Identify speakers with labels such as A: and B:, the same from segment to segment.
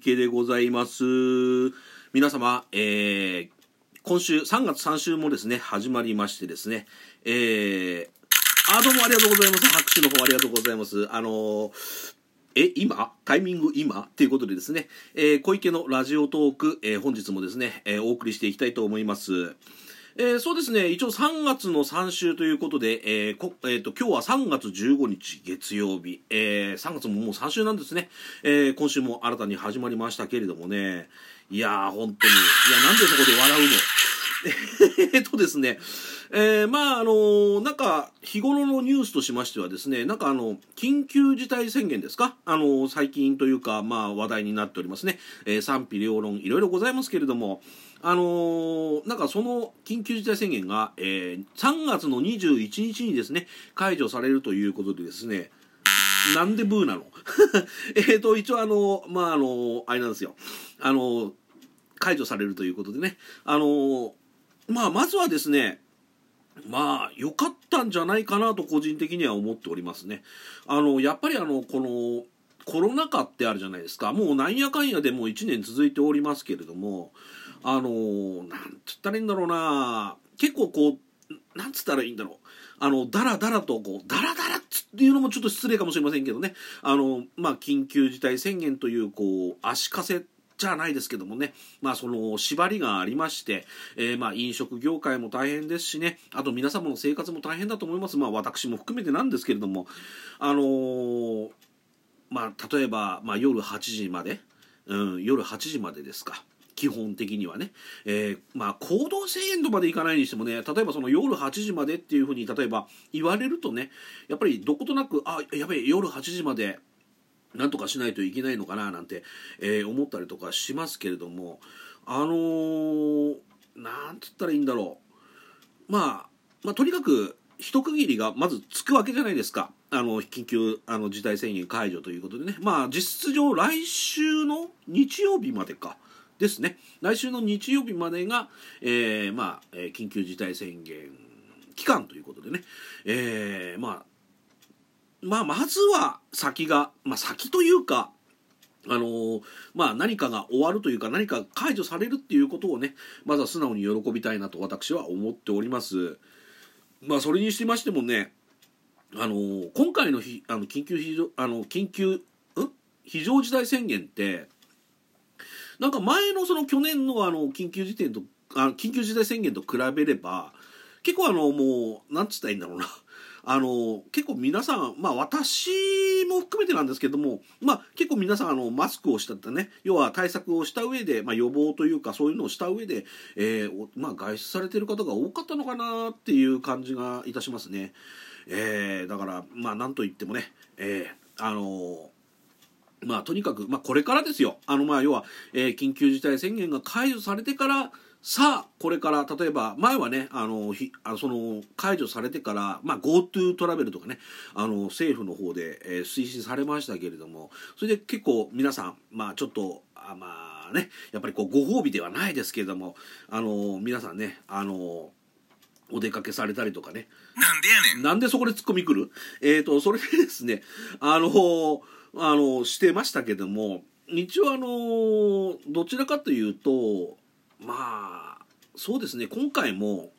A: 池でございます。皆様、えー、今週3月3週もですね始まりましてですねえー、あどうもありがとうございます。拍手の方ありがとうございます。あのーえ、今？タイミング今？ということでですね、えー、小池のラジオトーク、えー、本日もですね、え、お送りしていきたいと思います。えー、そうですね、一応3月の3週ということで、えーこえーと、今日は3月15日月曜日、えー、3月ももう3週なんですね、えー、今週も新たに始まりましたけれどもね、いやー、本当に、いや、なんでそこで笑うの？えっとですね、えー、まああのなんか日頃のニュースとしましてはですねなんかあの緊急事態宣言ですか？あの最近というかまあ話題になっておりますね、えー、賛否両論いろいろございますけれどもあのー、なんかその緊急事態宣言が、えー、3月の21日にですね解除されるということでですねなんでブーなの？えっと一応あのまああのあれなんですよ。あの解除されるということでね。あのまあまずはですねまあ良かったんじゃないかなと個人的には思っておりますね。あのやっぱりあのこのコロナ禍ってあるじゃないですか。もうなんやかんやでもう1年続いておりますけれどもあのなんつったらいいんだろうな。結構こうなんつったらいいんだろう。あのだらだらとこうだらだらっていうのもちょっと失礼かもしれませんけどね。あのまあ緊急事態宣言というこう足かせじゃないですけどもね、まあその縛りがありまして、えー、まあ飲食業界も大変ですしね、あと皆様の生活も大変だと思います。まあ私も含めてなんですけれども、あのー、まあ例えば、まあ夜8時まで、うん、夜8時までですか。基本的にはね、えー、まあ行動制限とまでいかないにしてもね。例えばその夜8時までっていうふうに例えば言われるとね。やっぱりどことなくあやべえ夜8時まで。なんとかしないといけないのかななんて、えー、思ったりとかしますけれどもあのー、なんつったらいいんだろう。まあまあとにかく一区切りがまずつくわけじゃないですか。あの緊急あの事態宣言解除ということでね。まあ実質上来週の日曜日までか。ですね。来週の日曜日までが、えー、まあ、え、緊急事態宣言期間ということでね、えー、まあまあ、まずは先が、まあ、先というか、あのー、まあ、何かが終わるというか何か解除されるっていうことをねまずは素直に喜びたいなと私は思っております。まあそれにしてましてもねあのー、今回のひあの緊急非常あの緊急ん？非常事態宣言ってなんか前のその去年のあの緊急事態とあ緊急事態宣言と比べれば結構あのもうなんつったらいいんだろうな。あの結構皆さんまあ私も含めてなんですけどもまあ結構皆さんあのマスクをしたってね要は対策をした上で、まあ、予防というかそういうのをした上で、えーまあ、外出されてる方が多かったのかなっていう感じがいたしますね。えー、だからまあなんといってもね、えー、あのまあとにかく、まあ、これからですよあのまあ要は、えー、緊急事態宣言が解除されてからさあこれから例えば前はねあのひあその解除されてから、まあ、GoTo トラベルとかねあの政府の方で、えー、推進されましたけれどもそれで結構皆さん、まあ、ちょっとあまあねやっぱりこうご褒美ではないですけれどもあの皆さんねあのお出かけされたりとかね。
B: なんでやね
A: ん。なんでそこで突っ込み来る？えっ、ー、とそれでですねあのあのしてましたけども一応あのどちらかというとまあそうですね。今回も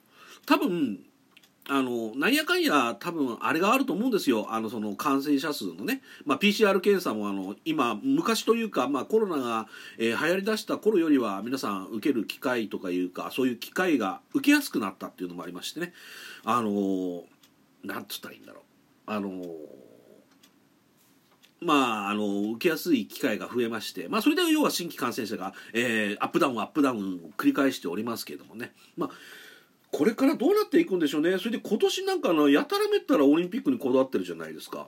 A: 多分あのなんやかんや多分あれがあると思うんですよ。あのその感染者数のね、まあ、PCR 検査もあの今昔というか、まあ、コロナが、えー、流行りだした頃よりは皆さん受ける機会とかいうかそういう機会が受けやすくなったっていうのもありましてね。あのなんつったらいいんだろう。あのまあ、あの受けやすい機会が増えまして、まあ、それで要は新規感染者が、えー、アップダウンアップダウンを繰り返しておりますけれどもね、まあ、これからどうなっていくんでしょうね。それで今年なんかのやたらめったらオリンピックにこだわってるじゃないですか。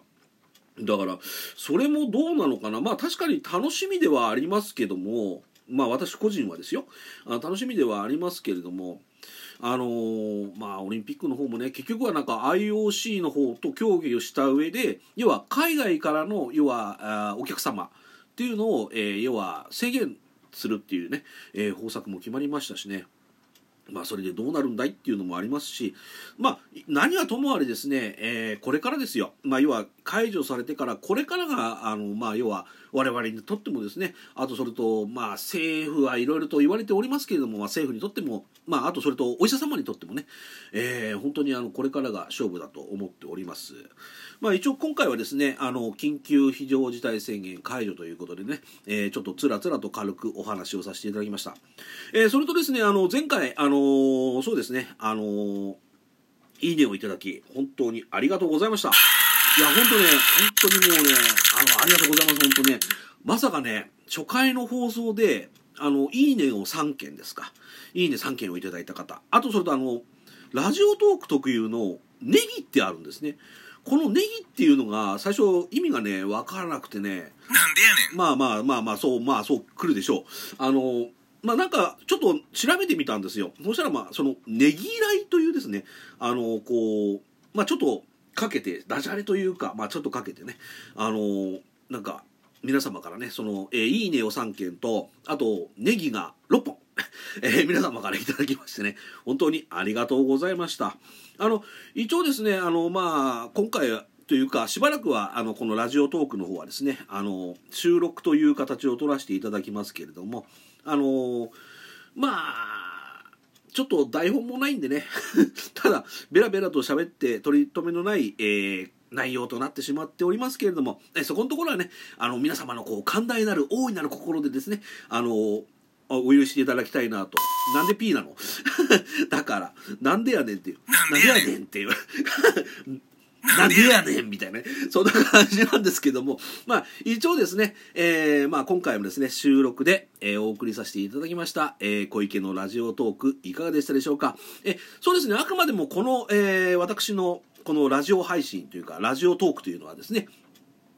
A: だからそれもどうなのかな。まあ確かに楽しみではありますけどもまあ私個人はですよ。あ楽しみではありますけれどもあのー、まあオリンピックの方もね結局はなんか IOC の方と協議をした上で要は海外からの要はあお客様っていうのを、えー、要は制限するっていうね、えー、方策も決まりましたしね。まあそれでどうなるんだいっていうのもありますし、まあ何はともあれですね、えー、これからですよ。まあ要は解除されてからこれからがあの、まあ、要は我々にとってもですねあとそれと、まあ、政府はいろいろと言われておりますけれども、まあ、政府にとっても、まあ、あとそれとお医者様にとってもね、えー、本当にあのこれからが勝負だと思っております。まあ、一応今回はですねあの緊急非常事態宣言解除ということでね、えー、ちょっとつらつらと軽くお話をさせていただきました。えー、それとですねあの前回あのそうですねあのいいねをいただき本当にありがとうございました。いや、本当ね、本当にもうね、あの、ありがとうございます、本当ね。まさかね、初回の放送で、あの、いいねを3件ですか。いいね3件をいただいた方。あと、それとあの、ラジオトーク特有のネギってあるんですね。このネギっていうのが、最初意味がね、わからなくてね。なんでやねん。まあまあまあまあ、そう、まあそう来るでしょう。あの、まあなんか、ちょっと調べてみたんですよ。そしたらまあ、その、ねぎらいというですね、あの、こう、まあちょっと、かけてダジャレというか、まあ、ちょっとかけてね。あのー、なんか皆様からねその、えー、いいねを3件とあとネギが6本。えー、皆様からいただきましてね。本当にありがとうございました。あの一応ですねあのまあ今回というかしばらくはあのこのラジオトークの方はですねあの収録という形を取らせていただきますけれどもあのまあちょっと台本もないんでね ただベラベラと喋って取り留めのない、えー、内容となってしまっておりますけれども、えそこのところはねあの皆様のこう寛大なる大いなる心でですねあのお許しいただきたいなと。なんで P なの？だから、なんでやねんっていう。なんでやねんっていう。なんでやねんみたいなね。そんな感じなんですけども。まあ、一応ですね、えー、まあ今回もですね、収録で、えー、お送りさせていただきました、えー、小池のラジオトーク、いかがでしたでしょうか？え、そうですね、あくまでもこの、えー、私のこのラジオ配信というか、ラジオトークというのはですね、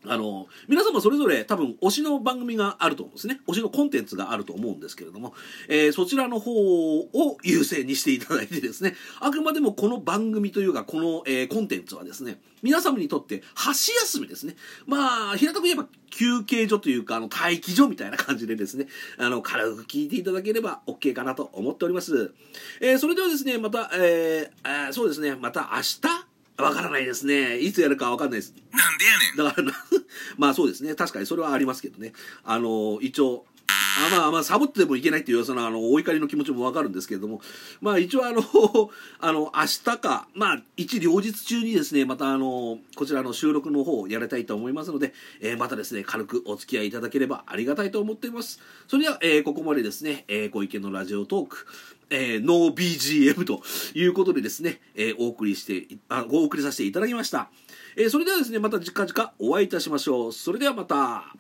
A: あの、皆様それぞれ多分推しの番組があると思うんですね。推しのコンテンツがあると思うんですけれども、えー、そちらの方を優先にしていただいてですね、あくまでもこの番組というか、この、えー、コンテンツはですね、皆様にとって箸休みですね。まあ、平たく言えば休憩所というか、あの、待機所みたいな感じでですね、あの、軽く聞いていただければ OK かなと思っております。えー、それではですね、また、えー、そうですね、また明日わからないですね。いつやるかわかんないです。
B: なんでや
A: ねん。だからまあそうですね。確かにそれはありますけどね。あの、一応、あまあまあ、サボってでもいけないっていう、その、あの、お怒りの気持ちもわかるんですけれども、まあ一応あの、あの、明日か、まあ、一両日中にですね、またあの、こちらの収録の方をやりたいと思いますので、えー、またですね、軽くお付き合いいただければありがたいと思っています。それでは、えー、ここまでですね、えー、小池のラジオトーク、えー、ノー BGM ということでですね、えー、お送りして、あ、お送りさせていただきました。えー、それではですね、また近々お会いいたしましょう。それではまた。